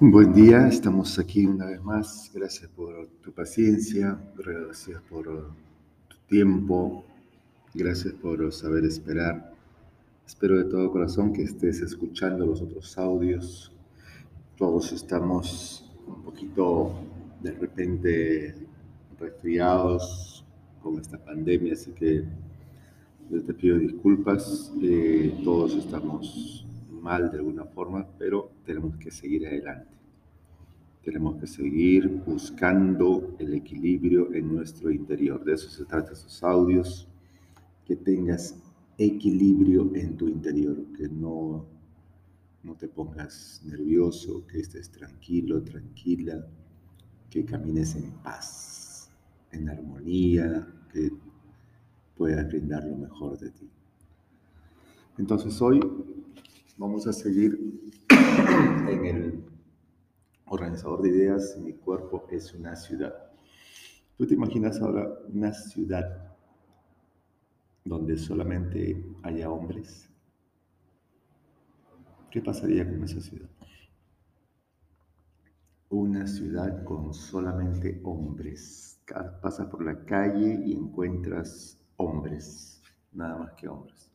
Buen día, estamos aquí una vez más. Gracias por tu paciencia, gracias por tu tiempo, gracias por saber esperar. Espero de todo corazón que estés escuchando los otros audios. Todos estamos un poquito de repente resfriados con esta pandemia, así que yo te pido disculpas. Eh, todos estamos mal de alguna forma, pero tenemos que seguir adelante. Tenemos que seguir buscando el equilibrio en nuestro interior. De eso se trata esos audios, que tengas equilibrio en tu interior, que no, no te pongas nervioso, que estés tranquilo, tranquila, que camines en paz, en armonía, que puedas brindar lo mejor de ti. Entonces hoy Vamos a seguir en el organizador de ideas. Mi cuerpo es una ciudad. ¿Tú te imaginas ahora una ciudad donde solamente haya hombres? ¿Qué pasaría con esa ciudad? Una ciudad con solamente hombres. Pasas por la calle y encuentras hombres, nada más que hombres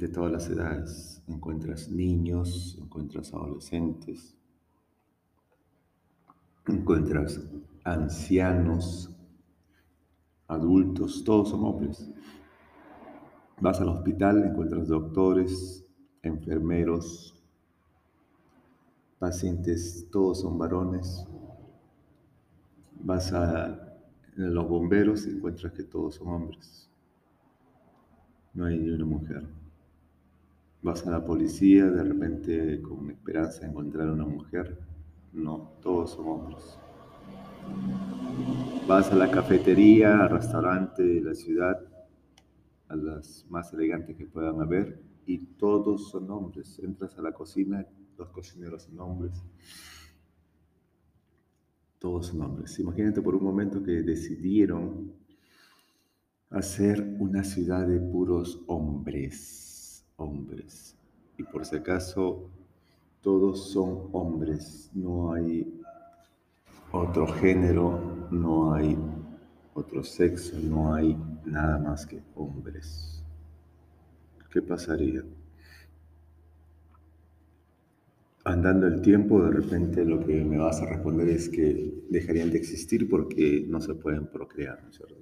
de todas las edades. Encuentras niños, encuentras adolescentes, encuentras ancianos, adultos, todos son hombres. Vas al hospital, encuentras doctores, enfermeros, pacientes, todos son varones. Vas a los bomberos y encuentras que todos son hombres. No hay ni una mujer. Vas a la policía, de repente con esperanza de encontrar a una mujer. No, todos son hombres. Vas a la cafetería, al restaurante de la ciudad, a las más elegantes que puedan haber, y todos son hombres. Entras a la cocina, los cocineros son hombres. Todos son hombres. Imagínate por un momento que decidieron hacer una ciudad de puros hombres hombres. Y por si acaso, todos son hombres, no hay otro género, no hay otro sexo, no hay nada más que hombres. ¿Qué pasaría? Andando el tiempo, de repente lo que me vas a responder es que dejarían de existir porque no se pueden procrear, ¿no es cierto?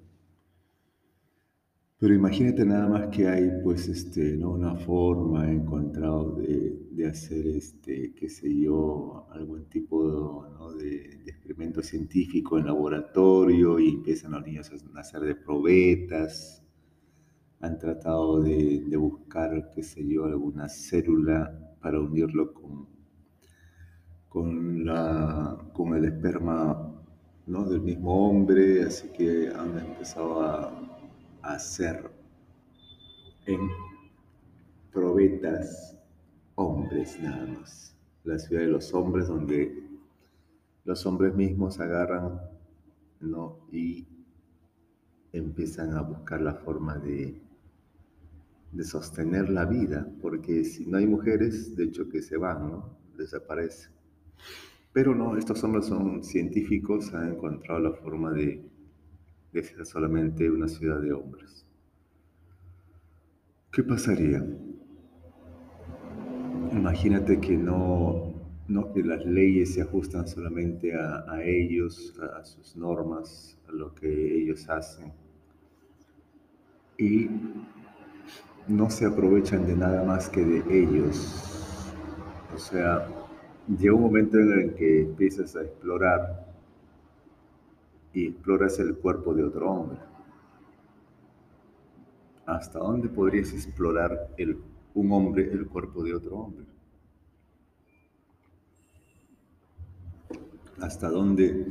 Pero imagínate nada más que hay, pues, este, ¿no? una forma encontrado de, de hacer, este, qué sé yo, algún tipo de, experimento científico en laboratorio y empiezan los niños a nacer de probetas. Han tratado de, de buscar, qué sé yo, alguna célula para unirlo con, con, la, con el esperma ¿no? del mismo hombre, así que han empezado a hacer en probetas hombres nada más. La ciudad de los hombres donde los hombres mismos agarran ¿no? y empiezan a buscar la forma de, de sostener la vida, porque si no hay mujeres, de hecho que se van, ¿no? desaparecen. Pero no, estos hombres son científicos, han encontrado la forma de sea solamente una ciudad de hombres. ¿Qué pasaría? Imagínate que no, que las leyes se ajustan solamente a, a ellos, a, a sus normas, a lo que ellos hacen. Y no se aprovechan de nada más que de ellos. O sea, llega un momento en el que empiezas a explorar y exploras el cuerpo de otro hombre. ¿Hasta dónde podrías explorar el, un hombre el cuerpo de otro hombre? ¿Hasta dónde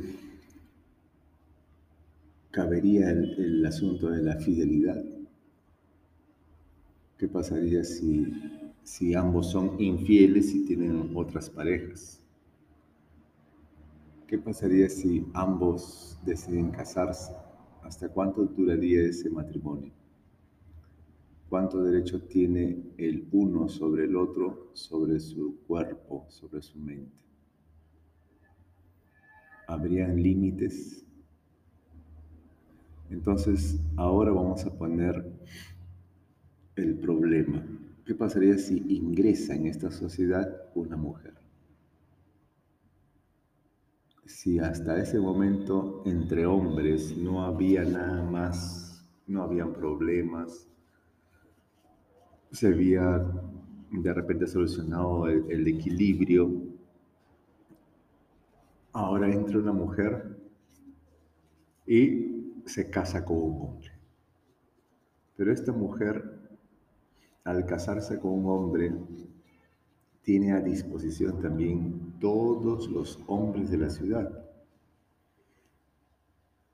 cabería el, asunto de la fidelidad? ¿Qué pasaría si, si ambos son infieles y tienen otras parejas? ¿Qué pasaría si ambos deciden casarse? ¿Hasta cuánto duraría ese matrimonio? ¿Cuánto derecho tiene el uno sobre el otro, sobre su cuerpo, sobre su mente? habrían límites. Entonces, ahora vamos a poner el problema. ¿Qué pasaría si ingresa en esta sociedad una mujer? Si hasta ese momento entre hombres no había nada más, no habían problemas, se había de repente solucionado el, el equilibrio, ahora entra una mujer y se casa con un hombre. Pero esta mujer, al casarse con un hombre, tiene a disposición también todos los hombres de la ciudad.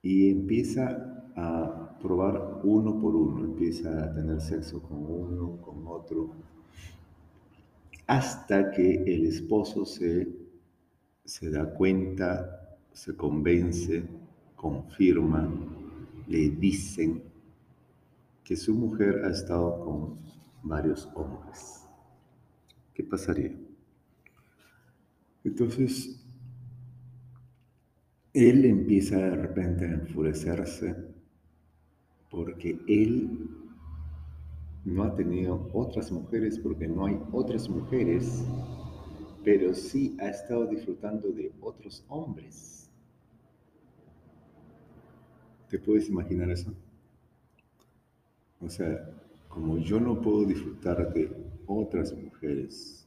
Y empieza a probar uno por uno, empieza a tener sexo con uno, con otro, hasta que el esposo se, se da cuenta, se convence, confirma, le dicen que su mujer ha estado con varios hombres. ¿Qué pasaría? Entonces, él empieza de repente a enfurecerse porque él no ha tenido otras mujeres, porque no hay otras mujeres, pero sí ha estado disfrutando de otros hombres. ¿Te puedes imaginar eso? O sea, como yo no puedo disfrutar de otras mujeres,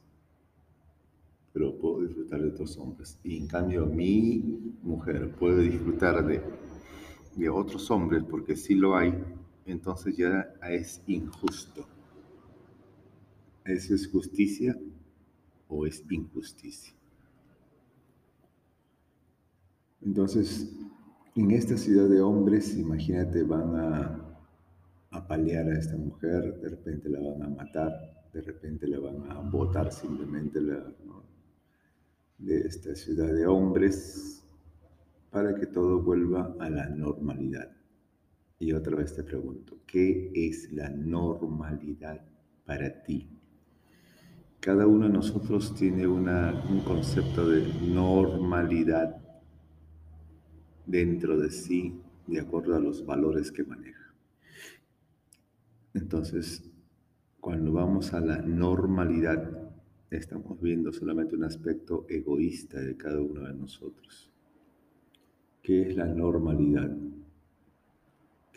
pero puedo disfrutar de otros hombres, y en cambio mi mujer puede disfrutar de, de otros hombres, porque sí lo hay, entonces ya es injusto. ¿Eso es justicia o es injusticia? Entonces, en esta ciudad de hombres, imagínate, van a, apalear a esta mujer, de repente la van a matar, de repente la van a botar simplemente de esta ciudad de hombres para que todo vuelva a la normalidad. Y otra vez te pregunto, ¿qué es la normalidad para ti? Cada uno de nosotros tiene una, un concepto de normalidad dentro de sí de acuerdo a los valores que maneja. Entonces, cuando vamos a la normalidad, estamos viendo solamente un aspecto egoísta de cada uno de nosotros. ¿Qué es la normalidad?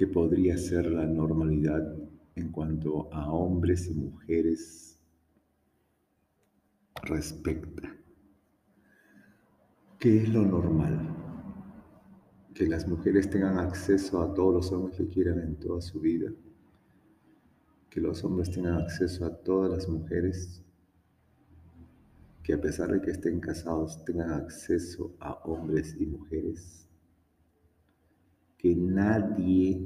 que podría ser la normalidad en cuanto a hombres y mujeres respecta. ¿Qué es lo normal? Que las mujeres tengan acceso a todos los hombres que quieran en toda su vida. Que los hombres tengan acceso a todas las mujeres. Que a pesar de que estén casados tengan acceso a hombres y mujeres que nadie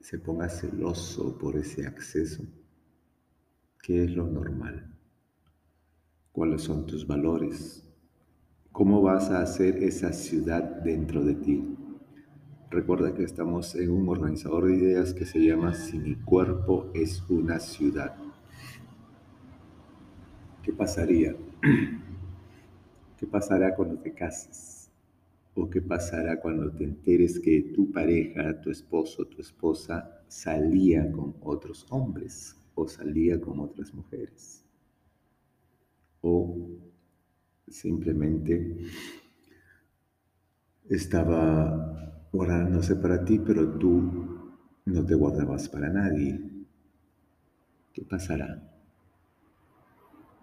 se ponga celoso por ese acceso. ¿Qué es lo normal? ¿Cuáles son tus valores? ¿Cómo vas a hacer esa ciudad dentro de ti? Recuerda que estamos en un organizador de ideas que se llama Si mi cuerpo es una ciudad. ¿Qué pasaría? ¿Qué pasará cuando te cases? ¿O qué pasará cuando te enteres que tu pareja, tu esposo, tu esposa salía con otros hombres o salía con otras mujeres? O simplemente estaba guardándose para ti, pero tú no te guardabas para nadie. ¿Qué pasará?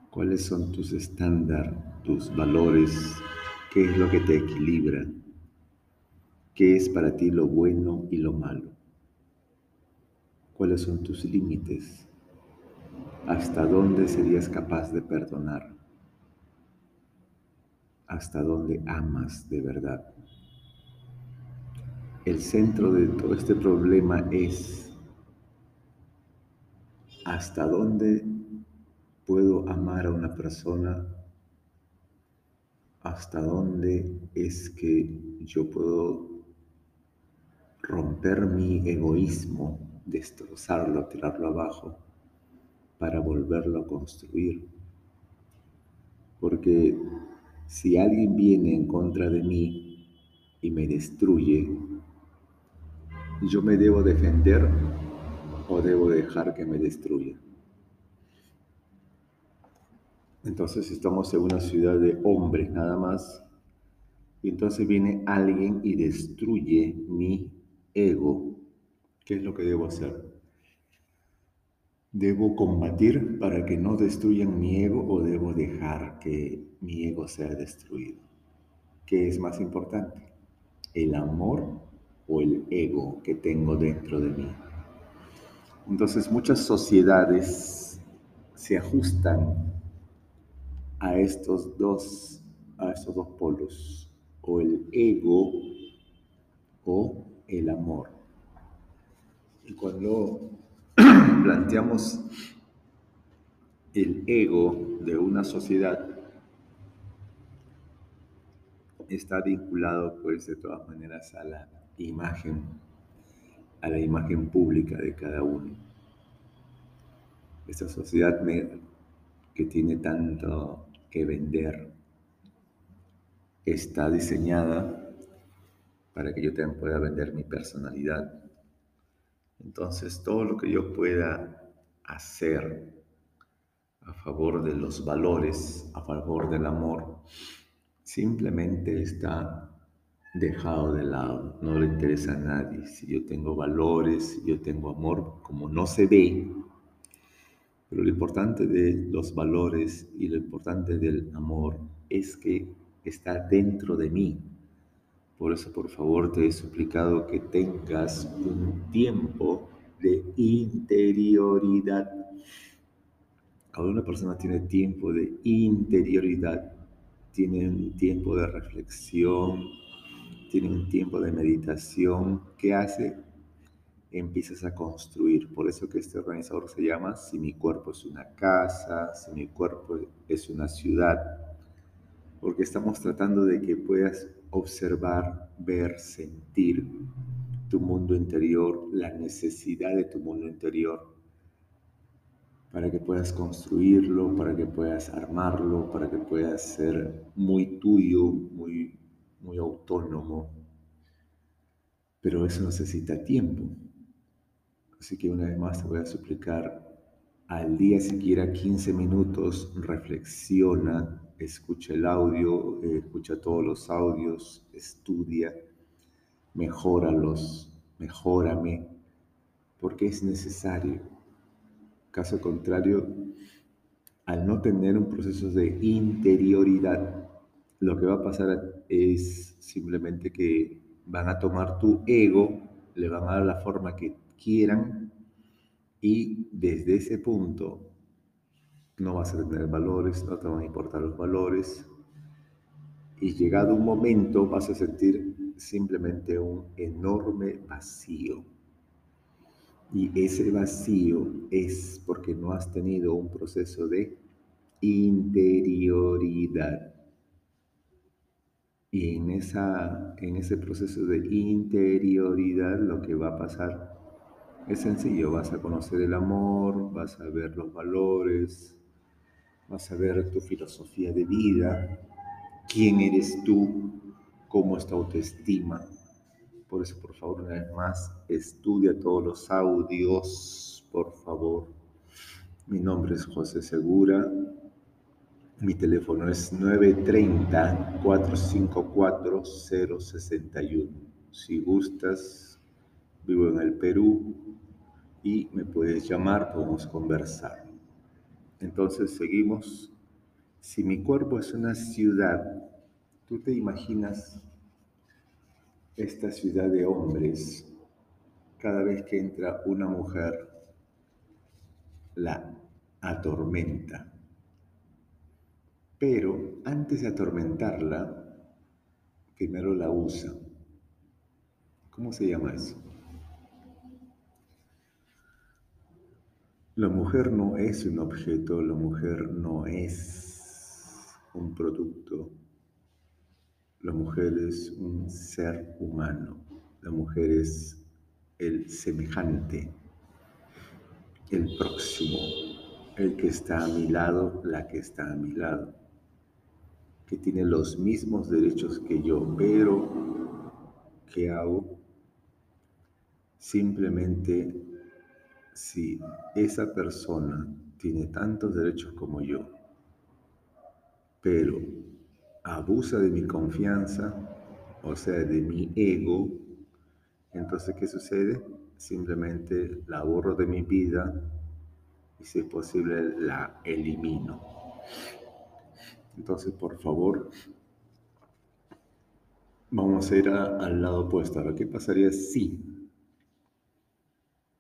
¿Cuáles son tus estándares, tus valores, ¿Qué es lo que te equilibra? ¿Qué es para ti lo bueno y lo malo? ¿Cuáles son tus límites? ¿Hasta dónde serías capaz de perdonar? ¿Hasta dónde amas de verdad? El centro de todo este problema es hasta dónde puedo amar a una persona hasta dónde es que yo puedo romper mi egoísmo, destrozarlo, tirarlo abajo, para volverlo a construir. Porque si alguien viene en contra de mí, y me destruye, ¿yo me debo defender o debo dejar que me destruya? Entonces estamos en una ciudad de hombres nada más. Y entonces viene alguien y destruye mi ego. ¿Qué es lo que debo hacer? ¿Debo combatir para que no destruyan mi ego o debo dejar que mi ego sea destruido? ¿Qué es más importante? ¿El amor o el ego que tengo dentro de mí? Entonces muchas sociedades se ajustan a estos dos, a estos dos polos, o el ego o el amor. Y cuando planteamos el ego de una sociedad, está vinculado pues de todas maneras a la imagen, a la imagen pública de cada uno. Esta sociedad que tiene tanto que vender está diseñada para que yo también pueda vender mi personalidad. Entonces, todo lo que yo pueda hacer a favor de los valores, a favor del amor, simplemente está dejado de lado, no le interesa a nadie. Si yo tengo valores, si yo tengo amor, como no se ve, pero lo importante de los valores y lo importante del amor es que está dentro de mí. Por eso, por favor, te he suplicado que tengas un tiempo de interioridad. Cada una persona tiene tiempo de interioridad, tiene un tiempo de reflexión, tiene un tiempo de meditación que hace empiezas a construir. Por eso que este organizador se llama Si mi cuerpo es una casa, si mi cuerpo es una ciudad, porque estamos tratando de que puedas observar, ver, sentir tu mundo interior, la necesidad de tu mundo interior, para que puedas construirlo, para que puedas armarlo, para que puedas ser muy tuyo, muy, muy autónomo. Pero eso necesita tiempo. Así que una vez más te voy a suplicar al día siquiera 15 minutos, reflexiona, escucha el audio, escucha todos los audios, estudia, mejóralos, mejórame, porque es necesario. Caso contrario, al no tener un proceso de interioridad, lo que va a pasar es simplemente que van a tomar tu ego, le van a dar la forma que quieran y desde ese punto no vas a tener valores, no te van a importar los valores y llegado un momento vas a sentir simplemente un enorme vacío. Y ese vacío es porque no has tenido un proceso de interioridad. Y en, esa, en ese proceso de interioridad lo que va a pasar es sencillo, vas a conocer el amor, vas a ver los valores, vas a ver tu filosofía de vida, quién eres tú, cómo es tu autoestima. Por eso, por favor, una vez más, estudia todos los audios, por favor. Mi nombre es José Segura. Mi teléfono es 930-454-061. Si gustas, vivo en el Perú, y me puedes llamar, podemos conversar. Entonces seguimos. Si mi cuerpo es una ciudad, tú te imaginas esta ciudad de hombres, cada vez que entra una mujer, la atormenta. Pero antes de atormentarla, primero la usa. ¿Cómo se llama eso? La mujer no es un objeto, la mujer no es un producto. La mujer es un ser humano. La mujer es el semejante, el próximo, el que está a mi lado, la que está a mi lado, que tiene los mismos derechos que yo, pero qué hago, simplemente si esa persona tiene tantos derechos como yo, pero abusa de mi confianza, o sea, de mi ego, entonces, ¿qué sucede? Simplemente la borro de mi vida y si es posible la elimino. Entonces, por favor, vamos a ir al lado opuesto. Ahora, ¿qué pasaría si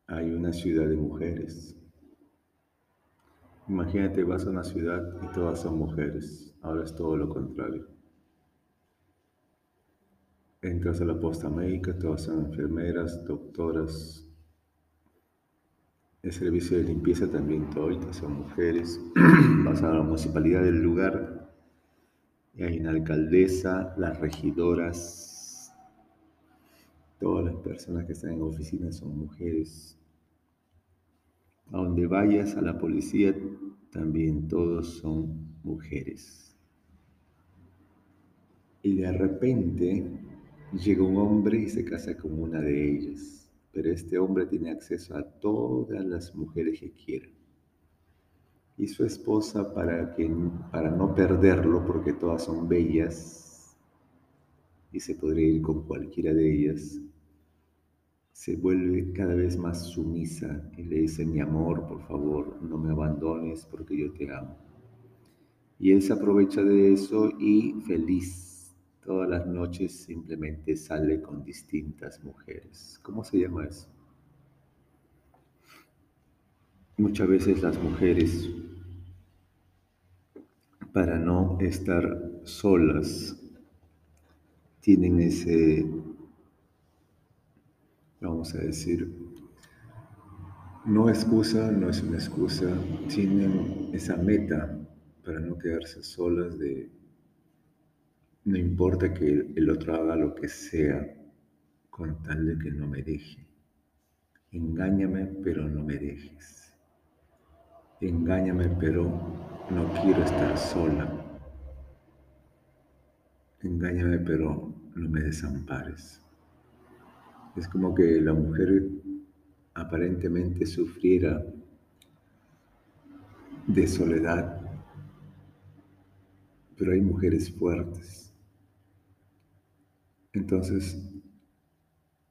hay una ciudad de mujeres? Imagínate, vas a una ciudad y todas son mujeres. Ahora es todo lo contrario. Entras a la posta médica, todas son enfermeras, doctoras. El servicio de limpieza también, todas son mujeres. Vas a la municipalidad del lugar hay una alcaldesa, las regidoras. Todas las personas que están en oficinas son mujeres. A donde vayas, a la policía, también todos son mujeres. Y de repente Llega un hombre y se casa con una de ellas, pero este hombre tiene acceso a todas las mujeres que quiera. Y su esposa, para, que, para no perderlo, porque todas son bellas, y se podría ir con cualquiera de ellas, se vuelve cada vez más sumisa y le dice, mi amor, por favor, no me abandones porque yo te amo. Y él se aprovecha de eso y feliz todas las noches simplemente sale con distintas mujeres. ¿Cómo se llama eso? Muchas veces las mujeres, para no estar solas, tienen ese, vamos a decir, no excusa, no es una excusa, tienen esa meta para no quedarse solas de no importa que el otro haga lo que sea con tal de que no me deje. Engáñame, pero no me dejes. Engáñame, pero no quiero estar sola. Engáñame, pero no me desampares. Es como que la mujer aparentemente sufriera de soledad, pero hay mujeres fuertes entonces,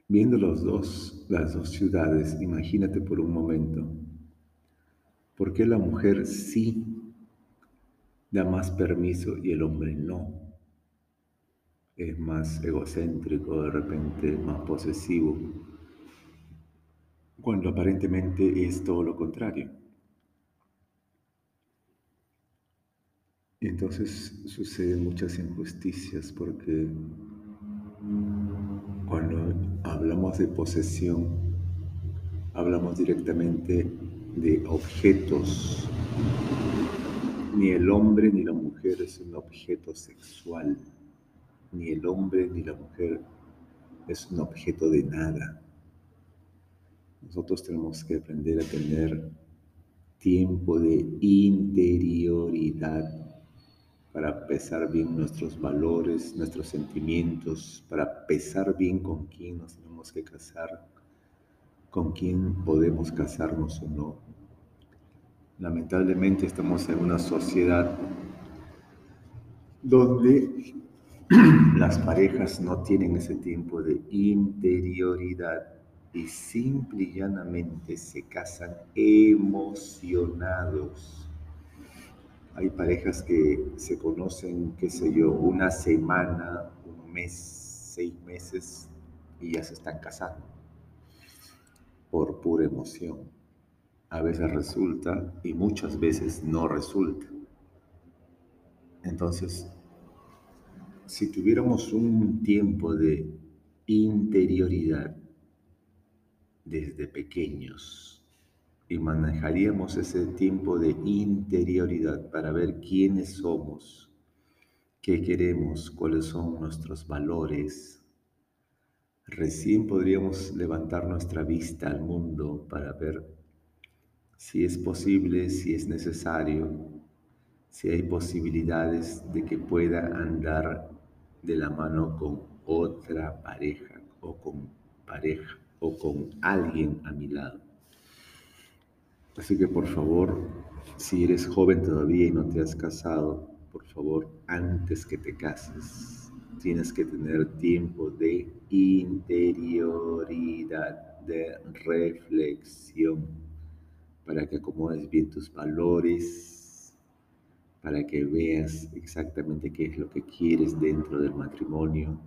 viendo los dos, las dos ciudades, imagínate por un momento, ¿por qué la mujer sí da más permiso y el hombre no? Es más egocéntrico, de repente más posesivo, cuando aparentemente es todo lo contrario. Y entonces suceden muchas injusticias porque cuando hablamos de posesión, hablamos directamente de objetos. Ni el hombre ni la mujer es un objeto sexual. Ni el hombre ni la mujer es un objeto de nada. Nosotros tenemos que aprender a tener tiempo de interioridad para pesar bien nuestros valores, nuestros sentimientos, para pesar bien con quién nos tenemos que casar, con quién podemos casarnos o no. Lamentablemente estamos en una sociedad donde las parejas no tienen ese tiempo de interioridad y simple y llanamente se casan emocionados hay parejas que se conocen, qué sé yo, una semana, un mes, seis meses y ya se están casando por pura emoción. A veces resulta y muchas veces no resulta. Entonces, si tuviéramos un tiempo de interioridad desde pequeños, y manejaríamos ese tiempo de interioridad para ver quiénes somos, qué queremos, cuáles son nuestros valores, recién podríamos levantar nuestra vista al mundo para ver si es posible, si es necesario, si hay posibilidades de que pueda andar de la mano con otra pareja, o con pareja o con alguien a mi lado. Así que por favor, si eres joven todavía y no te has casado, por favor, antes que te cases, tienes que tener tiempo de interioridad, de reflexión, para que acomodes bien tus valores, para que veas exactamente qué es lo que quieres dentro del matrimonio,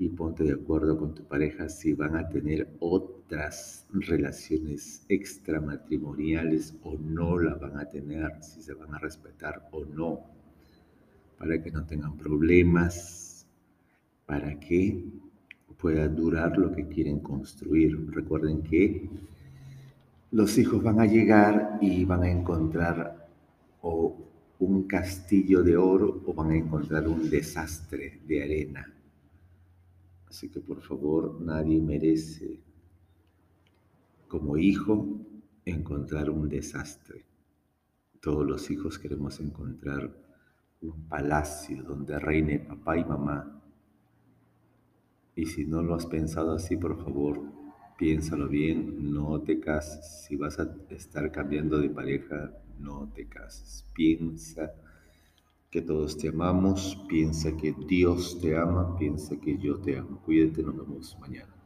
y ponte de acuerdo con tu pareja si van a tener otras relaciones extramatrimoniales o no la van a tener, si se van a respetar o no, para que no tengan problemas, para que pueda durar lo que quieren construir. Recuerden que los hijos van a llegar y van a encontrar o un castillo de oro o van a encontrar un desastre de arena Así que por favor, nadie merece como hijo encontrar un desastre. Todos los hijos queremos encontrar un palacio donde reine papá y mamá. Y si no lo has pensado así, por favor, piénsalo bien, no te cases. Si vas a estar cambiando de pareja, no te cases. Piensa que todos te amamos, piensa que Dios te ama, piensa que yo te amo. Cuídate, nos vemos mañana.